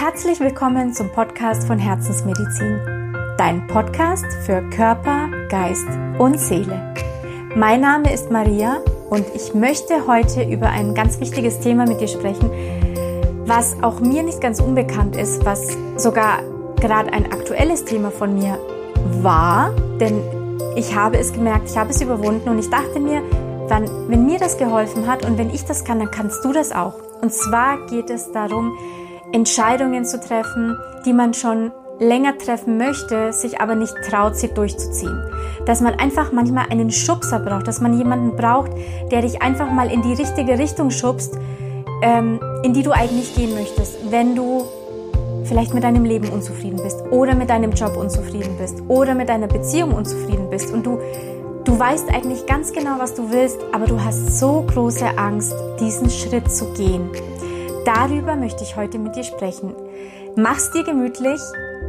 Herzlich willkommen zum Podcast von Herzensmedizin, dein Podcast für Körper, Geist und Seele. Mein Name ist Maria und ich möchte heute über ein ganz wichtiges Thema mit dir sprechen, was auch mir nicht ganz unbekannt ist, was sogar gerade ein aktuelles Thema von mir war, denn ich habe es gemerkt, ich habe es überwunden und ich dachte mir, wenn, wenn mir das geholfen hat und wenn ich das kann, dann kannst du das auch. Und zwar geht es darum, Entscheidungen zu treffen, die man schon länger treffen möchte, sich aber nicht traut, sie durchzuziehen. Dass man einfach manchmal einen Schubser braucht, dass man jemanden braucht, der dich einfach mal in die richtige Richtung schubst, ähm, in die du eigentlich gehen möchtest, wenn du vielleicht mit deinem Leben unzufrieden bist oder mit deinem Job unzufrieden bist oder mit deiner Beziehung unzufrieden bist und du Du weißt eigentlich ganz genau, was du willst, aber du hast so große Angst, diesen Schritt zu gehen. Darüber möchte ich heute mit dir sprechen. Mach's dir gemütlich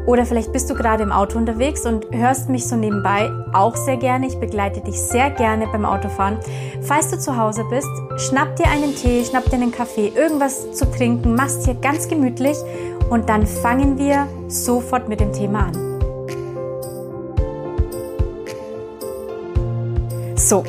oder vielleicht bist du gerade im Auto unterwegs und hörst mich so nebenbei auch sehr gerne. Ich begleite dich sehr gerne beim Autofahren. Falls du zu Hause bist, schnapp dir einen Tee, schnapp dir einen Kaffee, irgendwas zu trinken, mach's dir ganz gemütlich und dann fangen wir sofort mit dem Thema an. So,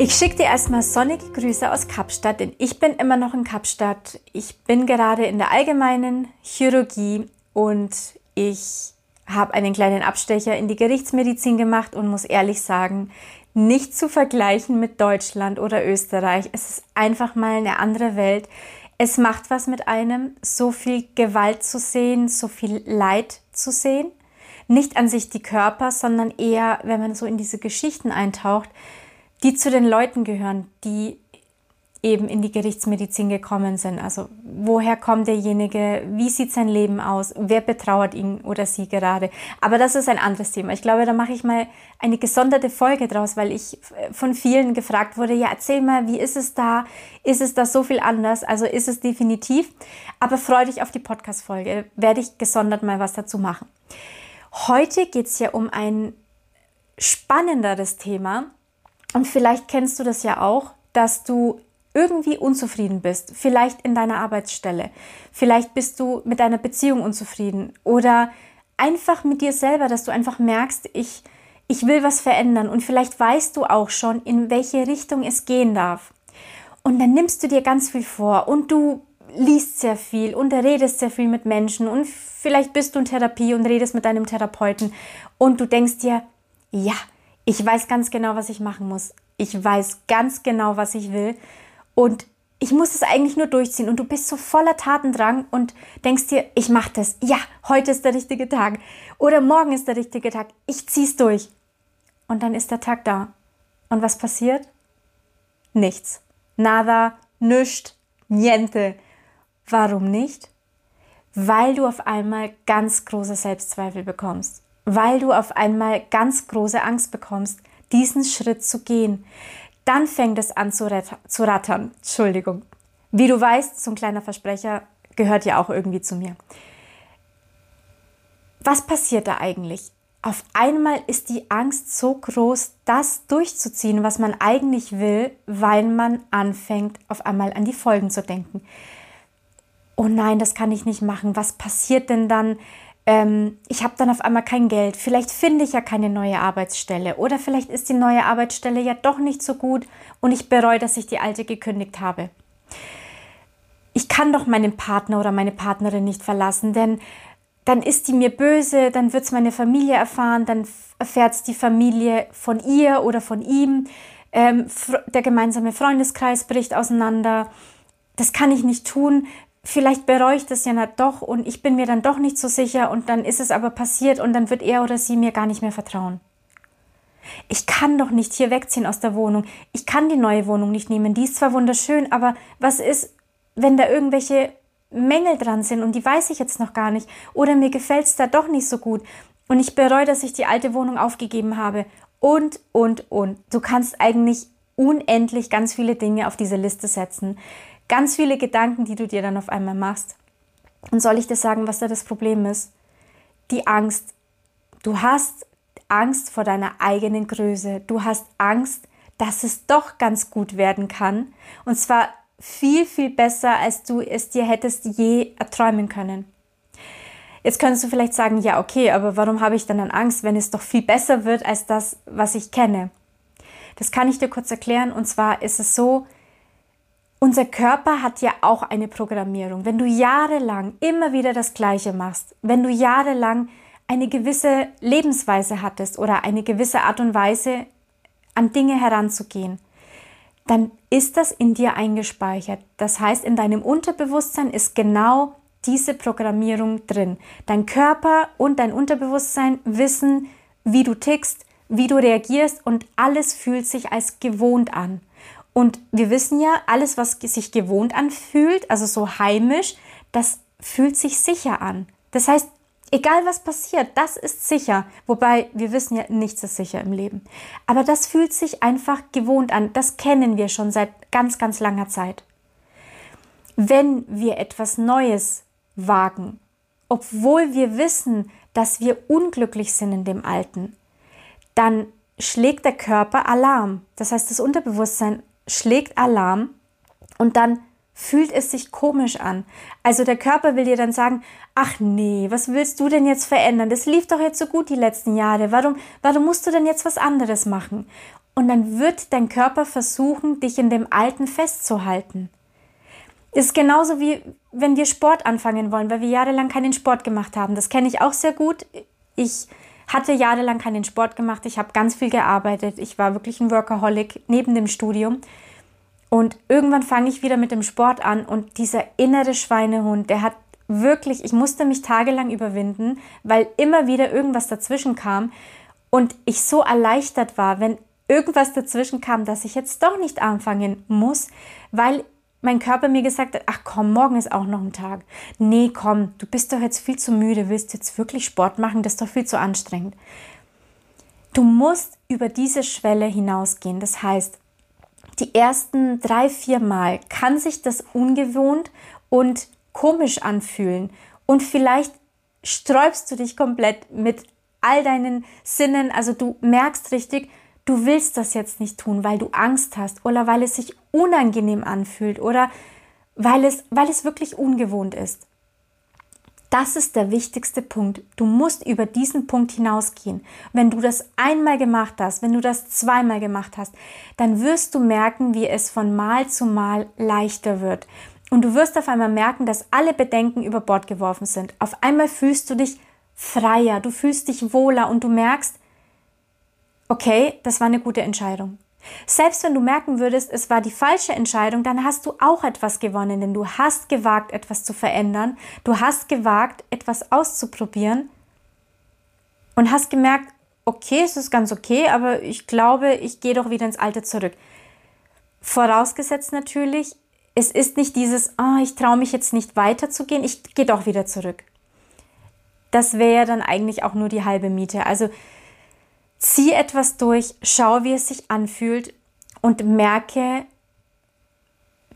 ich schicke dir erstmal sonnige Grüße aus Kapstadt, denn ich bin immer noch in Kapstadt. Ich bin gerade in der allgemeinen Chirurgie und ich habe einen kleinen Abstecher in die Gerichtsmedizin gemacht und muss ehrlich sagen, nicht zu vergleichen mit Deutschland oder Österreich. Es ist einfach mal eine andere Welt. Es macht was mit einem, so viel Gewalt zu sehen, so viel Leid zu sehen nicht an sich die Körper, sondern eher, wenn man so in diese Geschichten eintaucht, die zu den Leuten gehören, die eben in die Gerichtsmedizin gekommen sind. Also woher kommt derjenige, wie sieht sein Leben aus, wer betrauert ihn oder sie gerade. Aber das ist ein anderes Thema. Ich glaube, da mache ich mal eine gesonderte Folge draus, weil ich von vielen gefragt wurde, ja, erzähl mal, wie ist es da? Ist es da so viel anders? Also ist es definitiv. Aber freu dich auf die Podcast-Folge, werde ich gesondert mal was dazu machen. Heute geht es ja um ein spannenderes Thema und vielleicht kennst du das ja auch, dass du irgendwie unzufrieden bist, vielleicht in deiner Arbeitsstelle, vielleicht bist du mit deiner Beziehung unzufrieden oder einfach mit dir selber, dass du einfach merkst, ich, ich will was verändern und vielleicht weißt du auch schon, in welche Richtung es gehen darf. Und dann nimmst du dir ganz viel vor und du liest sehr viel und redest sehr viel mit Menschen und vielleicht bist du in Therapie und redest mit deinem Therapeuten und du denkst dir, ja, ich weiß ganz genau, was ich machen muss. Ich weiß ganz genau, was ich will und ich muss es eigentlich nur durchziehen und du bist so voller Tatendrang und denkst dir, ich mache das. Ja, heute ist der richtige Tag oder morgen ist der richtige Tag. Ich zieh's durch. Und dann ist der Tag da. Und was passiert? Nichts. Nada, nüscht, niente. Warum nicht? Weil du auf einmal ganz große Selbstzweifel bekommst, weil du auf einmal ganz große Angst bekommst, diesen Schritt zu gehen. Dann fängt es an zu, zu rattern. Entschuldigung. Wie du weißt, so ein kleiner Versprecher gehört ja auch irgendwie zu mir. Was passiert da eigentlich? Auf einmal ist die Angst so groß, das durchzuziehen, was man eigentlich will, weil man anfängt, auf einmal an die Folgen zu denken oh nein, das kann ich nicht machen, was passiert denn dann? Ähm, ich habe dann auf einmal kein Geld, vielleicht finde ich ja keine neue Arbeitsstelle oder vielleicht ist die neue Arbeitsstelle ja doch nicht so gut und ich bereue, dass ich die alte gekündigt habe. Ich kann doch meinen Partner oder meine Partnerin nicht verlassen, denn dann ist die mir böse, dann wird es meine Familie erfahren, dann erfährt es die Familie von ihr oder von ihm. Ähm, der gemeinsame Freundeskreis bricht auseinander. Das kann ich nicht tun, vielleicht bereue ich das ja nicht doch und ich bin mir dann doch nicht so sicher und dann ist es aber passiert und dann wird er oder sie mir gar nicht mehr vertrauen. Ich kann doch nicht hier wegziehen aus der Wohnung. Ich kann die neue Wohnung nicht nehmen. Die ist zwar wunderschön, aber was ist, wenn da irgendwelche Mängel dran sind und die weiß ich jetzt noch gar nicht oder mir gefällt es da doch nicht so gut und ich bereue, dass ich die alte Wohnung aufgegeben habe und, und, und. Du kannst eigentlich unendlich ganz viele Dinge auf diese Liste setzen. Ganz viele Gedanken, die du dir dann auf einmal machst. Und soll ich dir sagen, was da das Problem ist? Die Angst. Du hast Angst vor deiner eigenen Größe. Du hast Angst, dass es doch ganz gut werden kann. Und zwar viel, viel besser, als du es dir hättest je erträumen können. Jetzt könntest du vielleicht sagen, ja, okay, aber warum habe ich dann Angst, wenn es doch viel besser wird als das, was ich kenne? Das kann ich dir kurz erklären. Und zwar ist es so, unser Körper hat ja auch eine Programmierung. Wenn du jahrelang immer wieder das Gleiche machst, wenn du jahrelang eine gewisse Lebensweise hattest oder eine gewisse Art und Weise an Dinge heranzugehen, dann ist das in dir eingespeichert. Das heißt, in deinem Unterbewusstsein ist genau diese Programmierung drin. Dein Körper und dein Unterbewusstsein wissen, wie du tickst, wie du reagierst und alles fühlt sich als gewohnt an. Und wir wissen ja, alles, was sich gewohnt anfühlt, also so heimisch, das fühlt sich sicher an. Das heißt, egal was passiert, das ist sicher. Wobei wir wissen ja, nichts ist sicher im Leben. Aber das fühlt sich einfach gewohnt an. Das kennen wir schon seit ganz, ganz langer Zeit. Wenn wir etwas Neues wagen, obwohl wir wissen, dass wir unglücklich sind in dem Alten, dann schlägt der Körper Alarm. Das heißt, das Unterbewusstsein schlägt Alarm und dann fühlt es sich komisch an. Also der Körper will dir dann sagen, ach nee, was willst du denn jetzt verändern? Das lief doch jetzt so gut die letzten Jahre. Warum, warum musst du denn jetzt was anderes machen? Und dann wird dein Körper versuchen, dich in dem Alten festzuhalten. Ist genauso wie wenn wir Sport anfangen wollen, weil wir jahrelang keinen Sport gemacht haben. Das kenne ich auch sehr gut. Ich hatte jahrelang keinen Sport gemacht. Ich habe ganz viel gearbeitet. Ich war wirklich ein Workaholic neben dem Studium. Und irgendwann fange ich wieder mit dem Sport an und dieser innere Schweinehund, der hat wirklich, ich musste mich tagelang überwinden, weil immer wieder irgendwas dazwischen kam und ich so erleichtert war, wenn irgendwas dazwischen kam, dass ich jetzt doch nicht anfangen muss, weil mein Körper mir gesagt hat, ach komm, morgen ist auch noch ein Tag. Nee, komm, du bist doch jetzt viel zu müde, willst jetzt wirklich Sport machen, das ist doch viel zu anstrengend. Du musst über diese Schwelle hinausgehen. Das heißt, die ersten drei, vier Mal kann sich das ungewohnt und komisch anfühlen. Und vielleicht sträubst du dich komplett mit all deinen Sinnen. Also du merkst richtig, du willst das jetzt nicht tun, weil du Angst hast oder weil es sich unangenehm anfühlt oder weil es, weil es wirklich ungewohnt ist. Das ist der wichtigste Punkt. Du musst über diesen Punkt hinausgehen. Wenn du das einmal gemacht hast, wenn du das zweimal gemacht hast, dann wirst du merken, wie es von Mal zu Mal leichter wird. Und du wirst auf einmal merken, dass alle Bedenken über Bord geworfen sind. Auf einmal fühlst du dich freier, du fühlst dich wohler und du merkst, okay, das war eine gute Entscheidung. Selbst wenn du merken würdest, es war die falsche Entscheidung, dann hast du auch etwas gewonnen, denn du hast gewagt, etwas zu verändern, du hast gewagt, etwas auszuprobieren und hast gemerkt, okay, es ist ganz okay, aber ich glaube, ich gehe doch wieder ins Alte zurück. Vorausgesetzt natürlich, es ist nicht dieses, oh, ich traue mich jetzt nicht weiterzugehen, ich gehe doch wieder zurück. Das wäre dann eigentlich auch nur die halbe Miete. Also Zieh etwas durch, schau, wie es sich anfühlt und merke,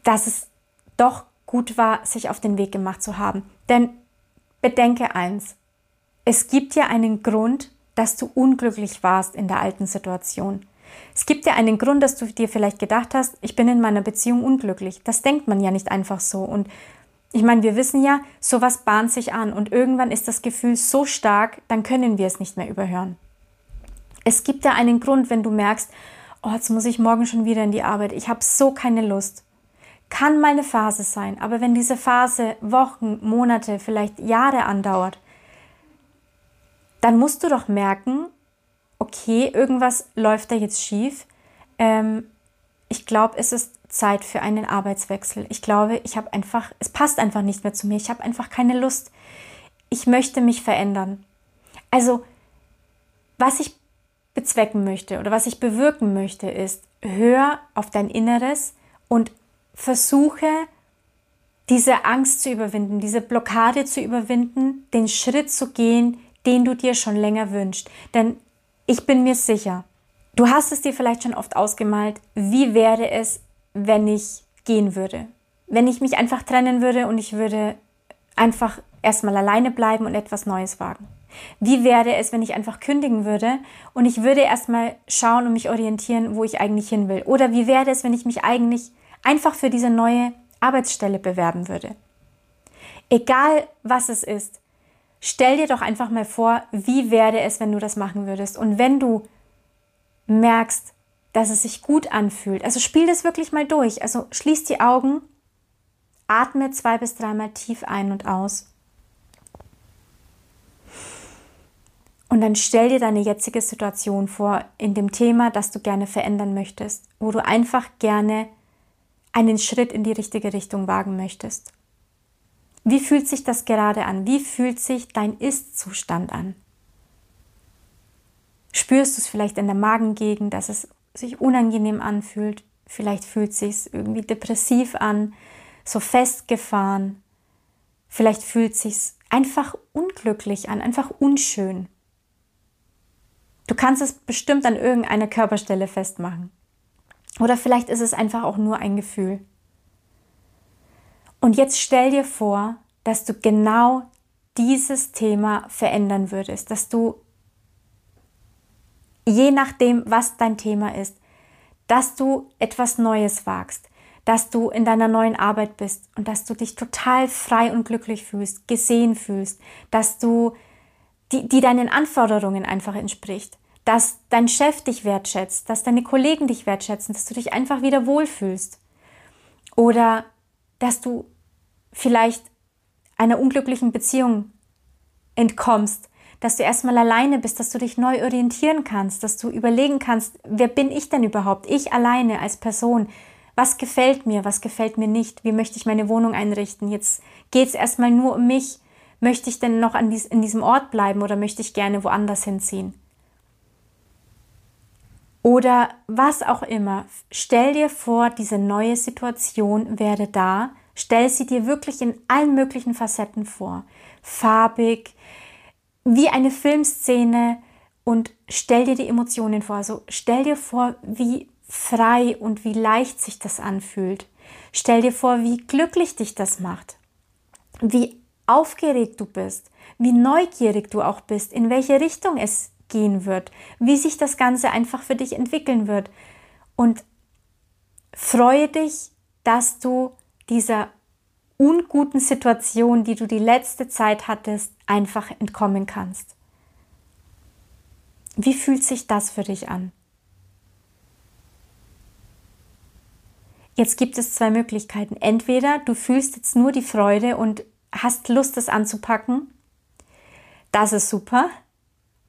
dass es doch gut war, sich auf den Weg gemacht zu haben. Denn bedenke eins, es gibt ja einen Grund, dass du unglücklich warst in der alten Situation. Es gibt ja einen Grund, dass du dir vielleicht gedacht hast, ich bin in meiner Beziehung unglücklich. Das denkt man ja nicht einfach so. Und ich meine, wir wissen ja, sowas bahnt sich an und irgendwann ist das Gefühl so stark, dann können wir es nicht mehr überhören. Es gibt ja einen Grund, wenn du merkst, oh, jetzt muss ich morgen schon wieder in die Arbeit, ich habe so keine Lust. Kann mal eine Phase sein, aber wenn diese Phase Wochen, Monate, vielleicht Jahre andauert, dann musst du doch merken, okay, irgendwas läuft da jetzt schief. Ähm, ich glaube, es ist Zeit für einen Arbeitswechsel. Ich glaube, ich habe einfach, es passt einfach nicht mehr zu mir. Ich habe einfach keine Lust. Ich möchte mich verändern. Also, was ich bezwecken möchte oder was ich bewirken möchte, ist, hör auf dein Inneres und versuche, diese Angst zu überwinden, diese Blockade zu überwinden, den Schritt zu gehen, den du dir schon länger wünschst. Denn ich bin mir sicher, du hast es dir vielleicht schon oft ausgemalt, wie wäre es, wenn ich gehen würde? Wenn ich mich einfach trennen würde und ich würde einfach erstmal alleine bleiben und etwas Neues wagen. Wie wäre es, wenn ich einfach kündigen würde und ich würde erstmal schauen und mich orientieren, wo ich eigentlich hin will? Oder wie wäre es, wenn ich mich eigentlich einfach für diese neue Arbeitsstelle bewerben würde. Egal was es ist, stell dir doch einfach mal vor, wie wäre es, wenn du das machen würdest. Und wenn du merkst, dass es sich gut anfühlt, also spiel das wirklich mal durch. Also schließ die Augen, atme zwei bis dreimal tief ein und aus. Und dann stell dir deine jetzige Situation vor in dem Thema, das du gerne verändern möchtest, wo du einfach gerne einen Schritt in die richtige Richtung wagen möchtest. Wie fühlt sich das gerade an? Wie fühlt sich dein Ist-Zustand an? Spürst du es vielleicht in der Magengegend, dass es sich unangenehm anfühlt? Vielleicht fühlt es sich irgendwie depressiv an, so festgefahren. Vielleicht fühlt es sich einfach unglücklich an, einfach unschön. Du kannst es bestimmt an irgendeiner Körperstelle festmachen. Oder vielleicht ist es einfach auch nur ein Gefühl. Und jetzt stell dir vor, dass du genau dieses Thema verändern würdest, dass du je nachdem, was dein Thema ist, dass du etwas Neues wagst, dass du in deiner neuen Arbeit bist und dass du dich total frei und glücklich fühlst, gesehen fühlst, dass du die, die deinen Anforderungen einfach entspricht, dass dein Chef dich wertschätzt, dass deine Kollegen dich wertschätzen, dass du dich einfach wieder wohlfühlst oder dass du vielleicht einer unglücklichen Beziehung entkommst, dass du erstmal alleine bist, dass du dich neu orientieren kannst, dass du überlegen kannst, wer bin ich denn überhaupt? Ich alleine als Person. Was gefällt mir, was gefällt mir nicht? Wie möchte ich meine Wohnung einrichten? Jetzt geht es erstmal nur um mich. Möchte ich denn noch an dies, in diesem Ort bleiben oder möchte ich gerne woanders hinziehen? Oder was auch immer. Stell dir vor, diese neue Situation wäre da Stell sie dir wirklich in allen möglichen Facetten vor. Farbig, wie eine Filmszene und stell dir die Emotionen vor. Also stell dir vor, wie frei und wie leicht sich das anfühlt. Stell dir vor, wie glücklich dich das macht. Wie aufgeregt du bist, wie neugierig du auch bist, in welche Richtung es gehen wird, wie sich das Ganze einfach für dich entwickeln wird. Und freue dich, dass du dieser unguten Situation, die du die letzte Zeit hattest, einfach entkommen kannst. Wie fühlt sich das für dich an? Jetzt gibt es zwei Möglichkeiten. Entweder du fühlst jetzt nur die Freude und hast Lust, es anzupacken. Das ist super.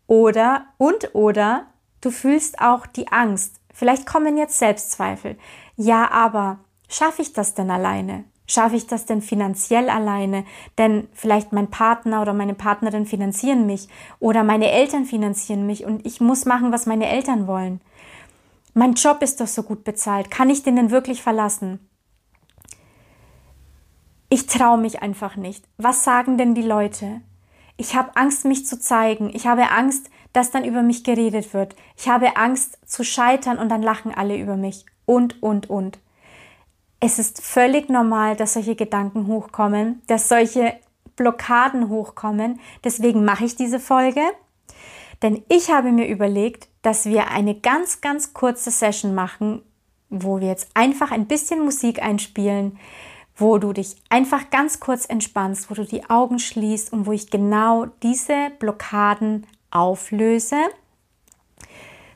Oder und oder du fühlst auch die Angst. Vielleicht kommen jetzt Selbstzweifel. Ja, aber Schaffe ich das denn alleine? Schaffe ich das denn finanziell alleine? Denn vielleicht mein Partner oder meine Partnerin finanzieren mich oder meine Eltern finanzieren mich und ich muss machen, was meine Eltern wollen. Mein Job ist doch so gut bezahlt. Kann ich den denn wirklich verlassen? Ich traue mich einfach nicht. Was sagen denn die Leute? Ich habe Angst, mich zu zeigen. Ich habe Angst, dass dann über mich geredet wird. Ich habe Angst zu scheitern und dann lachen alle über mich. Und, und, und. Es ist völlig normal, dass solche Gedanken hochkommen, dass solche Blockaden hochkommen. Deswegen mache ich diese Folge. Denn ich habe mir überlegt, dass wir eine ganz, ganz kurze Session machen, wo wir jetzt einfach ein bisschen Musik einspielen, wo du dich einfach ganz kurz entspannst, wo du die Augen schließt und wo ich genau diese Blockaden auflöse.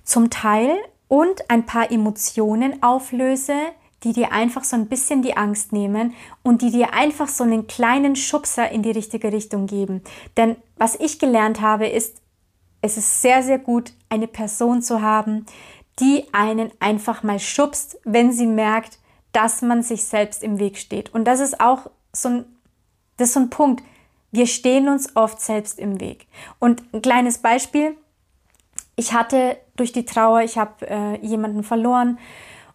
Zum Teil und ein paar Emotionen auflöse, die dir einfach so ein bisschen die Angst nehmen und die dir einfach so einen kleinen Schubser in die richtige Richtung geben. Denn was ich gelernt habe, ist, es ist sehr, sehr gut, eine Person zu haben, die einen einfach mal schubst, wenn sie merkt, dass man sich selbst im Weg steht. Und das ist auch so ein, das ist so ein Punkt. Wir stehen uns oft selbst im Weg. Und ein kleines Beispiel. Ich hatte durch die Trauer, ich habe äh, jemanden verloren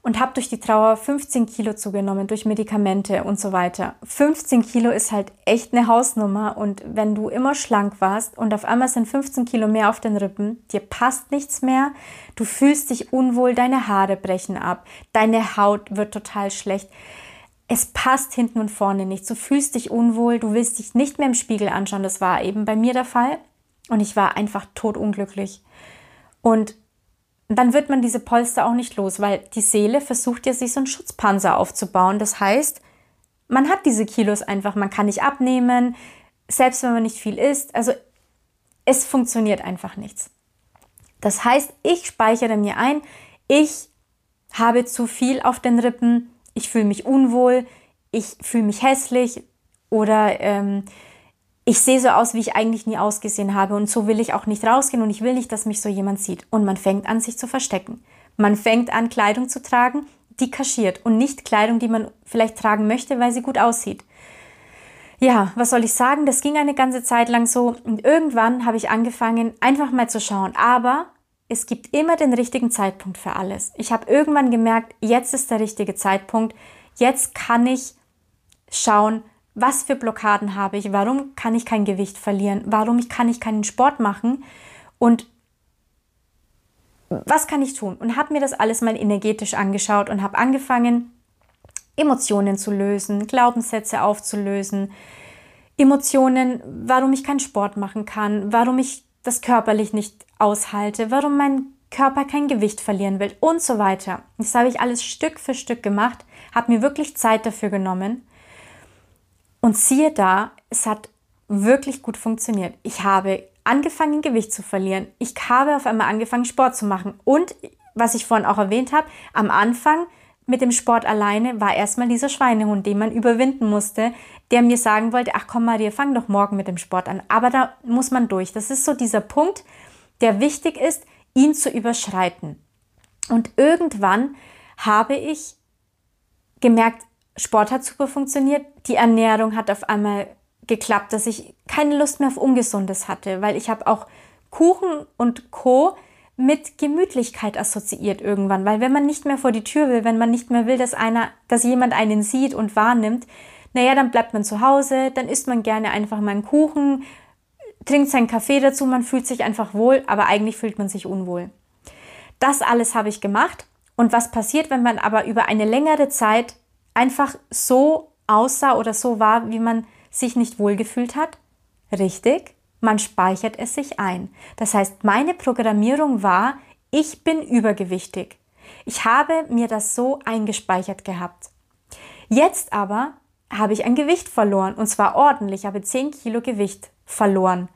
und habe durch die Trauer 15 Kilo zugenommen, durch Medikamente und so weiter. 15 Kilo ist halt echt eine Hausnummer und wenn du immer schlank warst und auf einmal sind 15 Kilo mehr auf den Rippen, dir passt nichts mehr, du fühlst dich unwohl, deine Haare brechen ab, deine Haut wird total schlecht. Es passt hinten und vorne nicht. Du fühlst dich unwohl, du willst dich nicht mehr im Spiegel anschauen. Das war eben bei mir der Fall. Und ich war einfach totunglücklich. Und dann wird man diese Polster auch nicht los, weil die Seele versucht ja, sich so einen Schutzpanzer aufzubauen. Das heißt, man hat diese Kilos einfach, man kann nicht abnehmen, selbst wenn man nicht viel isst. Also es funktioniert einfach nichts. Das heißt, ich speichere mir ein, ich habe zu viel auf den Rippen, ich fühle mich unwohl, ich fühle mich hässlich oder ähm, ich sehe so aus, wie ich eigentlich nie ausgesehen habe und so will ich auch nicht rausgehen und ich will nicht, dass mich so jemand sieht. Und man fängt an, sich zu verstecken. Man fängt an, Kleidung zu tragen, die kaschiert und nicht Kleidung, die man vielleicht tragen möchte, weil sie gut aussieht. Ja, was soll ich sagen? Das ging eine ganze Zeit lang so und irgendwann habe ich angefangen, einfach mal zu schauen. Aber es gibt immer den richtigen Zeitpunkt für alles. Ich habe irgendwann gemerkt, jetzt ist der richtige Zeitpunkt. Jetzt kann ich schauen, was für Blockaden habe ich, warum kann ich kein Gewicht verlieren, warum kann ich keinen Sport machen und was kann ich tun? Und habe mir das alles mal energetisch angeschaut und habe angefangen, Emotionen zu lösen, Glaubenssätze aufzulösen, Emotionen, warum ich keinen Sport machen kann, warum ich das körperlich nicht aushalte, warum mein Körper kein Gewicht verlieren will und so weiter. Das habe ich alles Stück für Stück gemacht, habe mir wirklich Zeit dafür genommen und siehe da, es hat wirklich gut funktioniert. Ich habe angefangen, Gewicht zu verlieren. Ich habe auf einmal angefangen, Sport zu machen. Und was ich vorhin auch erwähnt habe, am Anfang mit dem Sport alleine war erstmal dieser Schweinehund, den man überwinden musste, der mir sagen wollte, ach komm Maria, fang doch morgen mit dem Sport an. Aber da muss man durch. Das ist so dieser Punkt, der wichtig ist, ihn zu überschreiten. Und irgendwann habe ich gemerkt, Sport hat super funktioniert, die Ernährung hat auf einmal geklappt, dass ich keine Lust mehr auf Ungesundes hatte, weil ich habe auch Kuchen und Co. mit Gemütlichkeit assoziiert irgendwann, weil wenn man nicht mehr vor die Tür will, wenn man nicht mehr will, dass einer, dass jemand einen sieht und wahrnimmt, naja, dann bleibt man zu Hause, dann isst man gerne einfach mal einen Kuchen, trinkt seinen Kaffee dazu, man fühlt sich einfach wohl, aber eigentlich fühlt man sich unwohl. Das alles habe ich gemacht. Und was passiert, wenn man aber über eine längere Zeit einfach so aussah oder so war, wie man sich nicht wohlgefühlt hat? Richtig, man speichert es sich ein. Das heißt, meine Programmierung war, ich bin übergewichtig. Ich habe mir das so eingespeichert gehabt. Jetzt aber habe ich ein Gewicht verloren und zwar ordentlich, habe 10 Kilo Gewicht verloren.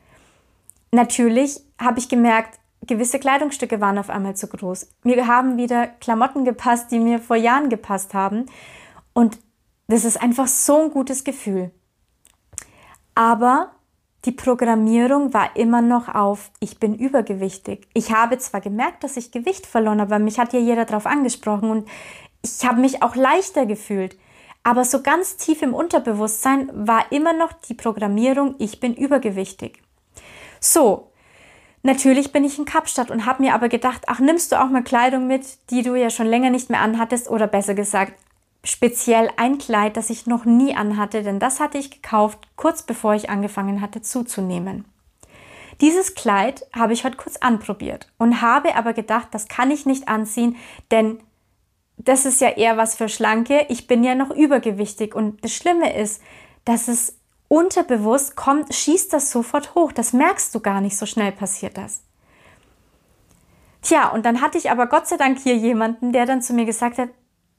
Natürlich habe ich gemerkt, gewisse Kleidungsstücke waren auf einmal zu groß. Mir haben wieder Klamotten gepasst, die mir vor Jahren gepasst haben. Und das ist einfach so ein gutes Gefühl. Aber die Programmierung war immer noch auf, ich bin übergewichtig. Ich habe zwar gemerkt, dass ich Gewicht verloren habe, aber mich hat ja jeder darauf angesprochen und ich habe mich auch leichter gefühlt. Aber so ganz tief im Unterbewusstsein war immer noch die Programmierung, ich bin übergewichtig. So, natürlich bin ich in Kapstadt und habe mir aber gedacht, ach, nimmst du auch mal Kleidung mit, die du ja schon länger nicht mehr anhattest oder besser gesagt, speziell ein Kleid, das ich noch nie anhatte, denn das hatte ich gekauft, kurz bevor ich angefangen hatte zuzunehmen. Dieses Kleid habe ich heute kurz anprobiert und habe aber gedacht, das kann ich nicht anziehen, denn das ist ja eher was für Schlanke. Ich bin ja noch übergewichtig und das Schlimme ist, dass es unterbewusst kommt, schießt das sofort hoch. Das merkst du gar nicht, so schnell passiert das. Tja, und dann hatte ich aber Gott sei Dank hier jemanden, der dann zu mir gesagt hat,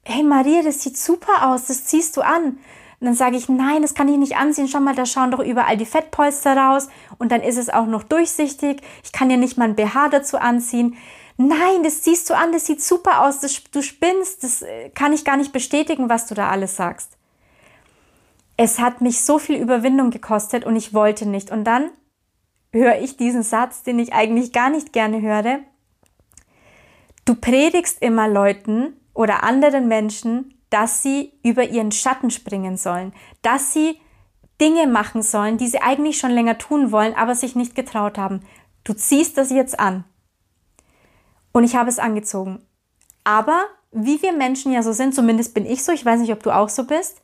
hey Maria, das sieht super aus, das ziehst du an. Und dann sage ich, nein, das kann ich nicht anziehen. Schau mal, da schauen doch überall die Fettpolster raus und dann ist es auch noch durchsichtig. Ich kann ja nicht mal ein BH dazu anziehen. Nein, das ziehst du an, das sieht super aus, das, du spinnst, das äh, kann ich gar nicht bestätigen, was du da alles sagst. Es hat mich so viel Überwindung gekostet und ich wollte nicht. Und dann höre ich diesen Satz, den ich eigentlich gar nicht gerne höre. Du predigst immer Leuten, oder anderen Menschen, dass sie über ihren Schatten springen sollen, dass sie Dinge machen sollen, die sie eigentlich schon länger tun wollen, aber sich nicht getraut haben. Du ziehst das jetzt an. Und ich habe es angezogen. Aber wie wir Menschen ja so sind, zumindest bin ich so, ich weiß nicht, ob du auch so bist,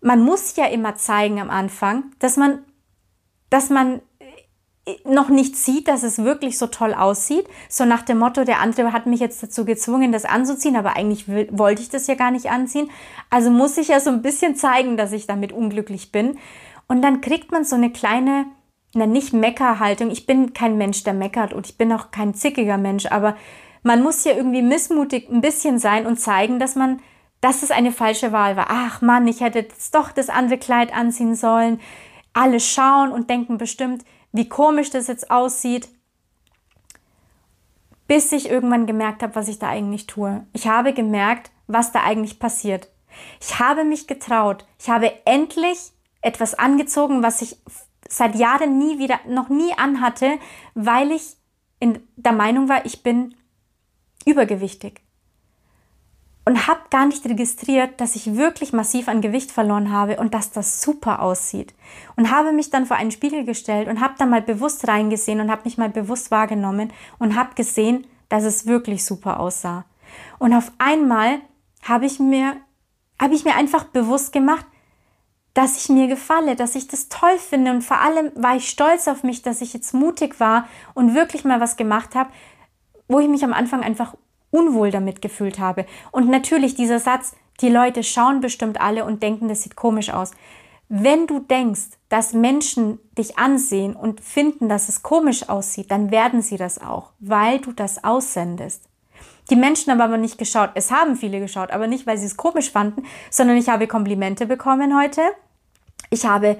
man muss ja immer zeigen am Anfang, dass man, dass man noch nicht sieht, dass es wirklich so toll aussieht. So nach dem Motto, der andere hat mich jetzt dazu gezwungen, das anzuziehen, aber eigentlich will, wollte ich das ja gar nicht anziehen. Also muss ich ja so ein bisschen zeigen, dass ich damit unglücklich bin. Und dann kriegt man so eine kleine, na nicht Meckerhaltung. Ich bin kein Mensch, der meckert und ich bin auch kein zickiger Mensch, aber man muss ja irgendwie missmutig ein bisschen sein und zeigen, dass man, dass es eine falsche Wahl war. Ach Mann, ich hätte jetzt doch das andere Kleid anziehen sollen. Alle schauen und denken bestimmt, wie komisch das jetzt aussieht. Bis ich irgendwann gemerkt habe, was ich da eigentlich tue. Ich habe gemerkt, was da eigentlich passiert. Ich habe mich getraut. Ich habe endlich etwas angezogen, was ich seit Jahren nie wieder, noch nie anhatte, weil ich in der Meinung war, ich bin übergewichtig. Und habe gar nicht registriert, dass ich wirklich massiv an Gewicht verloren habe und dass das super aussieht. Und habe mich dann vor einen Spiegel gestellt und habe da mal bewusst reingesehen und habe mich mal bewusst wahrgenommen und habe gesehen, dass es wirklich super aussah. Und auf einmal habe ich mir, ich mir einfach bewusst gemacht, dass ich mir gefalle, dass ich das toll finde und vor allem war ich stolz auf mich, dass ich jetzt mutig war und wirklich mal was gemacht habe, wo ich mich am Anfang einfach unwohl damit gefühlt habe. Und natürlich dieser Satz, die Leute schauen bestimmt alle und denken, das sieht komisch aus. Wenn du denkst, dass Menschen dich ansehen und finden, dass es komisch aussieht, dann werden sie das auch, weil du das aussendest. Die Menschen haben aber nicht geschaut. Es haben viele geschaut, aber nicht, weil sie es komisch fanden, sondern ich habe Komplimente bekommen heute. Ich habe,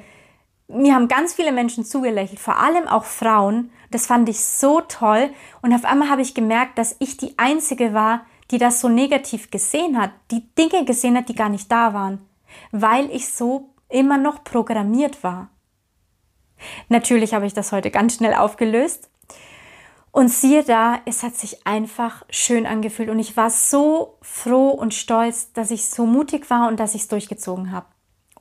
mir haben ganz viele Menschen zugelächelt, vor allem auch Frauen. Das fand ich so toll. Und auf einmal habe ich gemerkt, dass ich die Einzige war, die das so negativ gesehen hat, die Dinge gesehen hat, die gar nicht da waren, weil ich so immer noch programmiert war. Natürlich habe ich das heute ganz schnell aufgelöst und siehe da, es hat sich einfach schön angefühlt und ich war so froh und stolz, dass ich so mutig war und dass ich es durchgezogen habe.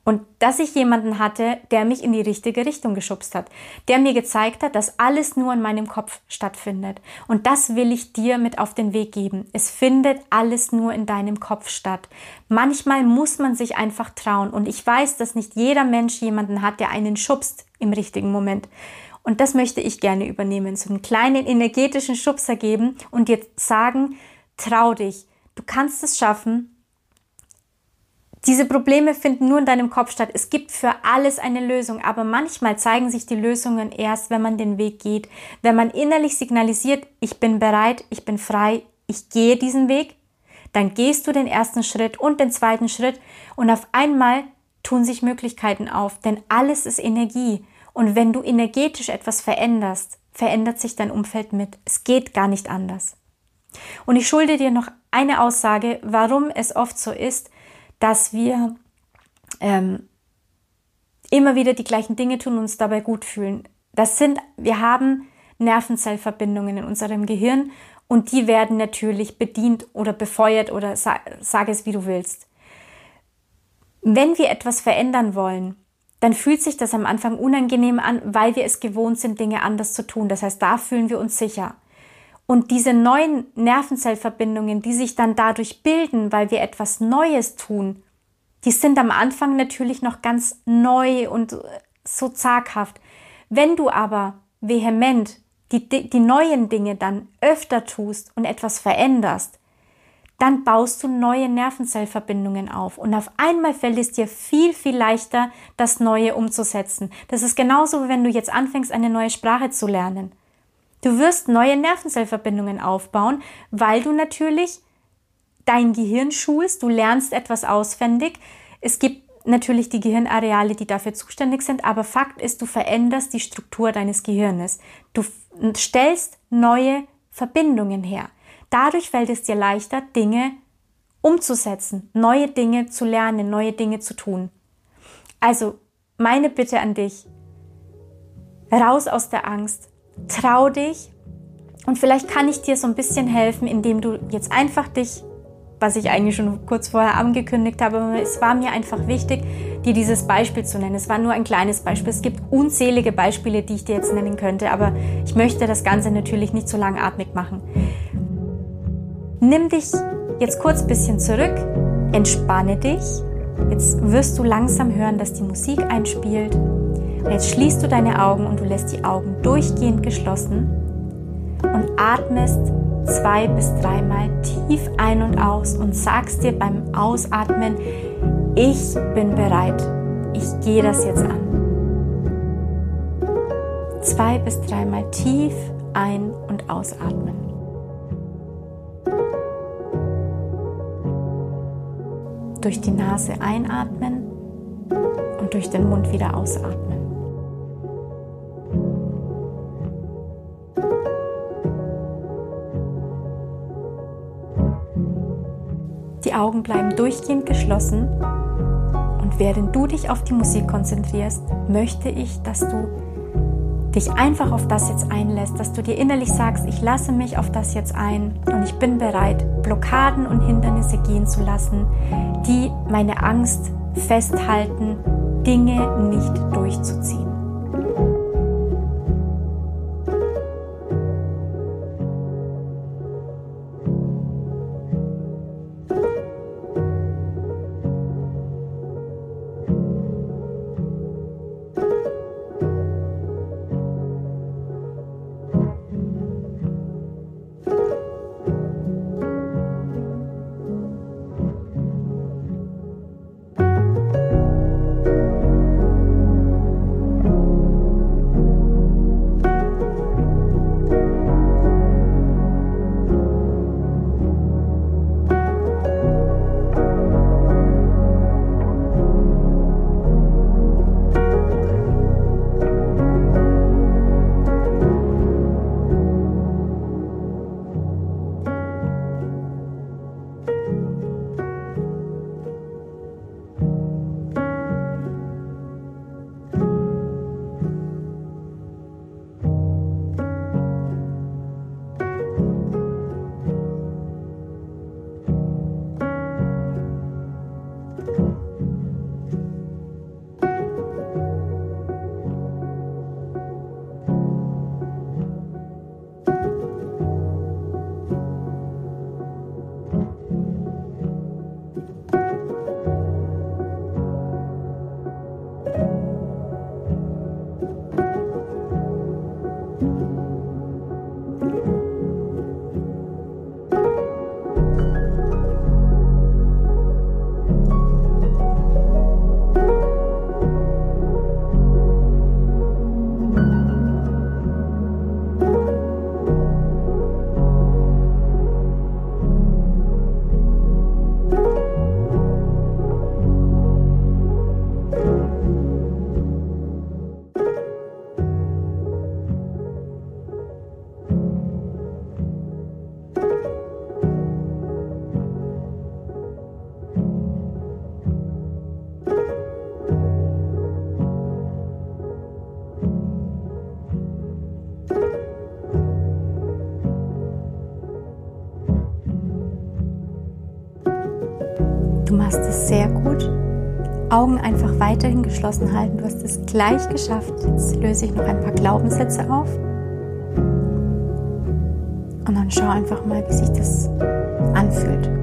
Und dass ich jemanden hatte, der mich in die richtige Richtung geschubst hat, der mir gezeigt hat, dass alles nur in meinem Kopf stattfindet. Und das will ich dir mit auf den Weg geben. Es findet alles nur in deinem Kopf statt. Manchmal muss man sich einfach trauen. Und ich weiß, dass nicht jeder Mensch jemanden hat, der einen schubst im richtigen Moment. Und das möchte ich gerne übernehmen, so einen kleinen energetischen Schubser geben und dir sagen, trau dich, du kannst es schaffen. Diese Probleme finden nur in deinem Kopf statt. Es gibt für alles eine Lösung, aber manchmal zeigen sich die Lösungen erst, wenn man den Weg geht. Wenn man innerlich signalisiert, ich bin bereit, ich bin frei, ich gehe diesen Weg, dann gehst du den ersten Schritt und den zweiten Schritt und auf einmal tun sich Möglichkeiten auf, denn alles ist Energie. Und wenn du energetisch etwas veränderst, verändert sich dein Umfeld mit. Es geht gar nicht anders. Und ich schulde dir noch eine Aussage, warum es oft so ist, dass wir ähm, immer wieder die gleichen Dinge tun und uns dabei gut fühlen. Das sind, wir haben Nervenzellverbindungen in unserem Gehirn und die werden natürlich bedient oder befeuert oder sag, sag es wie du willst. Wenn wir etwas verändern wollen, dann fühlt sich das am Anfang unangenehm an, weil wir es gewohnt sind, Dinge anders zu tun. Das heißt, da fühlen wir uns sicher. Und diese neuen Nervenzellverbindungen, die sich dann dadurch bilden, weil wir etwas Neues tun, die sind am Anfang natürlich noch ganz neu und so zaghaft. Wenn du aber vehement die, die neuen Dinge dann öfter tust und etwas veränderst, dann baust du neue Nervenzellverbindungen auf und auf einmal fällt es dir viel, viel leichter, das Neue umzusetzen. Das ist genauso, wenn du jetzt anfängst, eine neue Sprache zu lernen. Du wirst neue Nervenzellverbindungen aufbauen, weil du natürlich dein Gehirn schulst, du lernst etwas auswendig. Es gibt natürlich die Gehirnareale, die dafür zuständig sind, aber Fakt ist, du veränderst die Struktur deines Gehirnes. Du stellst neue Verbindungen her. Dadurch fällt es dir leichter, Dinge umzusetzen, neue Dinge zu lernen, neue Dinge zu tun. Also meine Bitte an dich, raus aus der Angst, trau dich und vielleicht kann ich dir so ein bisschen helfen, indem du jetzt einfach dich, was ich eigentlich schon kurz vorher angekündigt habe, es war mir einfach wichtig, dir dieses Beispiel zu nennen. Es war nur ein kleines Beispiel. Es gibt unzählige Beispiele, die ich dir jetzt nennen könnte, aber ich möchte das Ganze natürlich nicht so langatmig machen. Nimm dich jetzt kurz ein bisschen zurück, entspanne dich. Jetzt wirst du langsam hören, dass die Musik einspielt. Jetzt schließt du deine Augen und du lässt die Augen durchgehend geschlossen und atmest zwei bis dreimal tief ein und aus und sagst dir beim Ausatmen, ich bin bereit, ich gehe das jetzt an. Zwei bis dreimal tief ein- und ausatmen. Durch die Nase einatmen und durch den Mund wieder ausatmen. Die Augen bleiben durchgehend geschlossen und während du dich auf die Musik konzentrierst, möchte ich, dass du dich einfach auf das jetzt einlässt, dass du dir innerlich sagst, ich lasse mich auf das jetzt ein und ich bin bereit, Blockaden und Hindernisse gehen zu lassen, die meine Angst festhalten, Dinge nicht durchzuziehen. Geschlossen halten. Du hast es gleich geschafft. Jetzt löse ich noch ein paar Glaubenssätze auf. Und dann schau einfach mal, wie sich das anfühlt.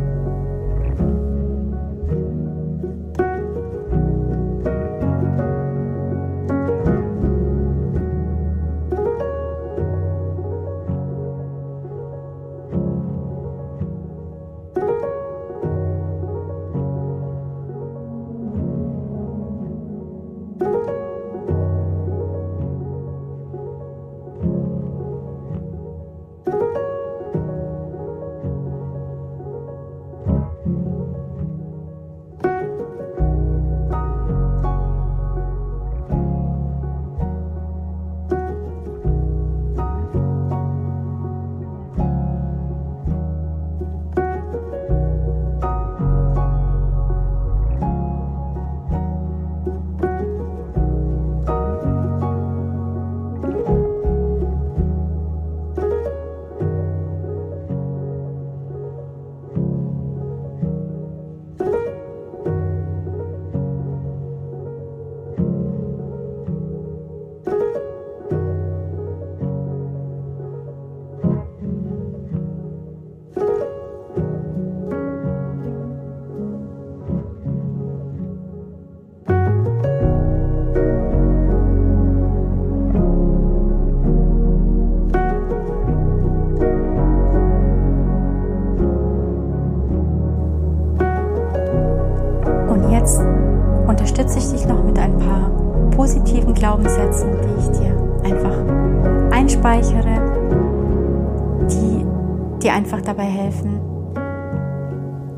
Helfen,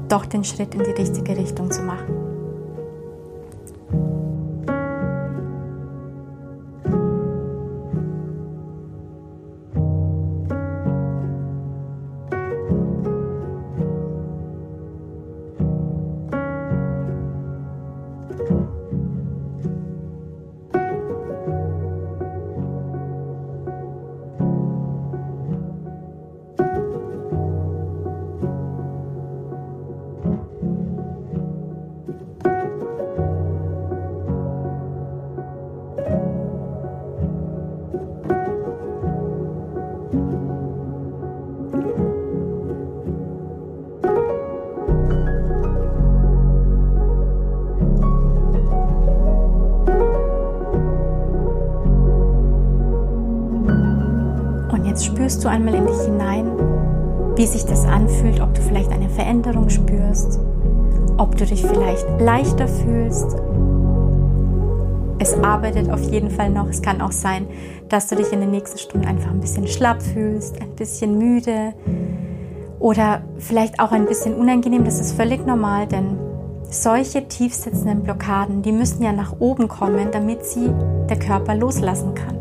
doch den Schritt in die richtige Richtung zu machen. Spürst du einmal in dich hinein, wie sich das anfühlt, ob du vielleicht eine Veränderung spürst, ob du dich vielleicht leichter fühlst. Es arbeitet auf jeden Fall noch. Es kann auch sein, dass du dich in den nächsten Stunden einfach ein bisschen schlapp fühlst, ein bisschen müde oder vielleicht auch ein bisschen unangenehm. Das ist völlig normal, denn solche tiefsitzenden Blockaden, die müssen ja nach oben kommen, damit sie der Körper loslassen kann.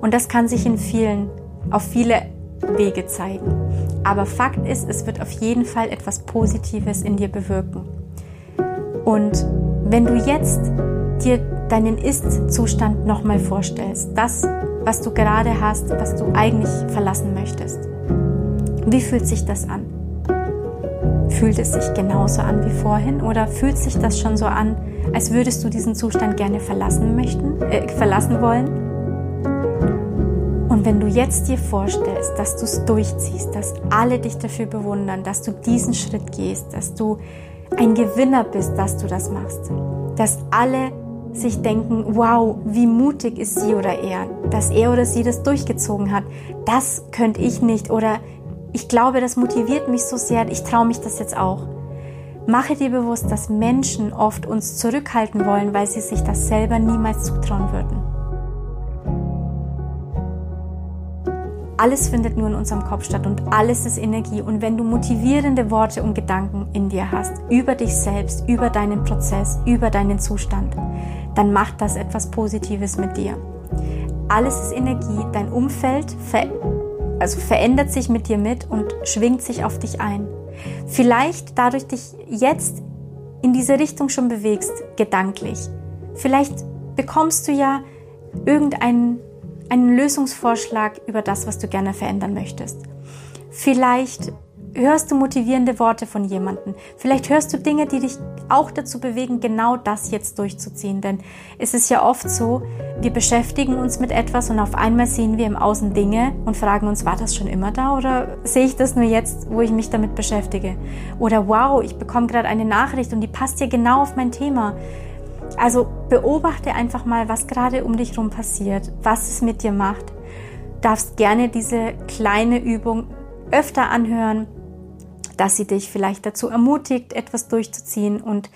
Und das kann sich in vielen auf viele Wege zeigen. Aber Fakt ist, es wird auf jeden Fall etwas Positives in dir bewirken. Und wenn du jetzt dir deinen Ist-Zustand nochmal vorstellst, das, was du gerade hast, was du eigentlich verlassen möchtest, wie fühlt sich das an? Fühlt es sich genauso an wie vorhin oder fühlt sich das schon so an, als würdest du diesen Zustand gerne verlassen möchten, äh, verlassen wollen? Wenn du jetzt dir vorstellst, dass du es durchziehst, dass alle dich dafür bewundern, dass du diesen Schritt gehst, dass du ein Gewinner bist, dass du das machst, dass alle sich denken, wow, wie mutig ist sie oder er, dass er oder sie das durchgezogen hat, das könnte ich nicht oder ich glaube, das motiviert mich so sehr, ich traue mich das jetzt auch. Mache dir bewusst, dass Menschen oft uns zurückhalten wollen, weil sie sich das selber niemals zutrauen würden. Alles findet nur in unserem Kopf statt und alles ist Energie. Und wenn du motivierende Worte und Gedanken in dir hast, über dich selbst, über deinen Prozess, über deinen Zustand, dann macht das etwas Positives mit dir. Alles ist Energie, dein Umfeld ver also verändert sich mit dir mit und schwingt sich auf dich ein. Vielleicht dadurch dich jetzt in diese Richtung schon bewegst, gedanklich. Vielleicht bekommst du ja irgendeinen einen Lösungsvorschlag über das, was du gerne verändern möchtest. Vielleicht hörst du motivierende Worte von jemandem. Vielleicht hörst du Dinge, die dich auch dazu bewegen, genau das jetzt durchzuziehen. Denn es ist ja oft so, wir beschäftigen uns mit etwas und auf einmal sehen wir im Außen Dinge und fragen uns, war das schon immer da oder sehe ich das nur jetzt, wo ich mich damit beschäftige? Oder wow, ich bekomme gerade eine Nachricht und die passt ja genau auf mein Thema. Also beobachte einfach mal, was gerade um dich herum passiert, was es mit dir macht. Darfst gerne diese kleine Übung öfter anhören, dass sie dich vielleicht dazu ermutigt, etwas durchzuziehen. Und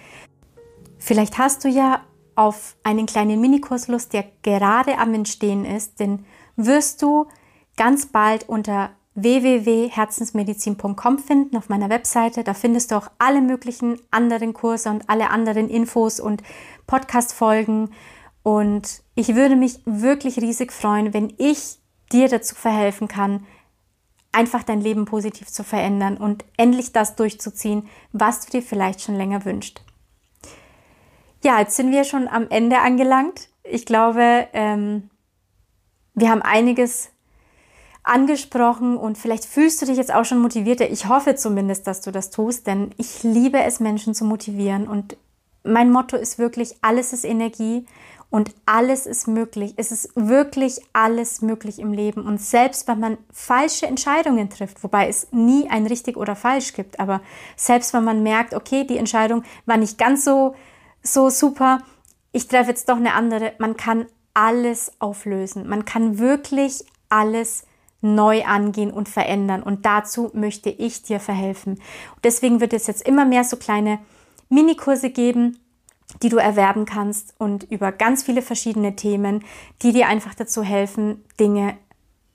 vielleicht hast du ja auf einen kleinen Minikurs Lust, der gerade am Entstehen ist, denn wirst du ganz bald unter www.herzensmedizin.com finden auf meiner Webseite. Da findest du auch alle möglichen anderen Kurse und alle anderen Infos und Podcast-Folgen. Und ich würde mich wirklich riesig freuen, wenn ich dir dazu verhelfen kann, einfach dein Leben positiv zu verändern und endlich das durchzuziehen, was du dir vielleicht schon länger wünschst. Ja, jetzt sind wir schon am Ende angelangt. Ich glaube, ähm, wir haben einiges angesprochen und vielleicht fühlst du dich jetzt auch schon motivierter. Ich hoffe zumindest, dass du das tust, denn ich liebe es, Menschen zu motivieren und mein Motto ist wirklich, alles ist Energie und alles ist möglich. Es ist wirklich alles möglich im Leben. Und selbst wenn man falsche Entscheidungen trifft, wobei es nie ein richtig oder falsch gibt, aber selbst wenn man merkt, okay, die Entscheidung war nicht ganz so, so super, ich treffe jetzt doch eine andere, man kann alles auflösen. Man kann wirklich alles neu angehen und verändern. Und dazu möchte ich dir verhelfen. Deswegen wird es jetzt immer mehr so kleine Minikurse geben, die du erwerben kannst und über ganz viele verschiedene Themen, die dir einfach dazu helfen, Dinge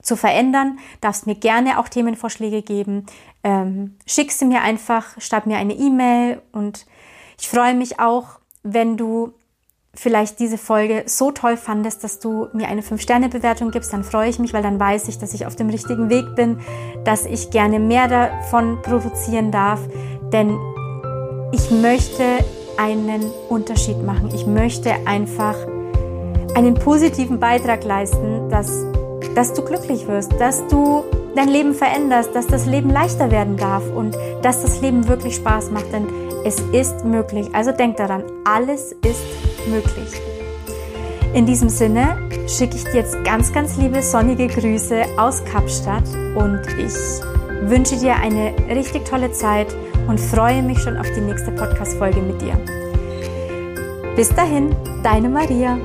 zu verändern, darfst mir gerne auch Themenvorschläge geben. Ähm, schick sie mir einfach, schreib mir eine E-Mail und ich freue mich auch, wenn du vielleicht diese Folge so toll fandest, dass du mir eine 5-Sterne-Bewertung gibst, dann freue ich mich, weil dann weiß ich, dass ich auf dem richtigen Weg bin, dass ich gerne mehr davon produzieren darf, denn ich möchte einen Unterschied machen. Ich möchte einfach einen positiven Beitrag leisten, dass, dass du glücklich wirst, dass du dein Leben veränderst, dass das Leben leichter werden darf und dass das Leben wirklich Spaß macht, denn es ist möglich. Also denk daran, alles ist möglich. In diesem Sinne schicke ich dir jetzt ganz, ganz liebe sonnige Grüße aus Kapstadt und ich wünsche dir eine richtig tolle Zeit und freue mich schon auf die nächste Podcast-Folge mit dir. Bis dahin, deine Maria.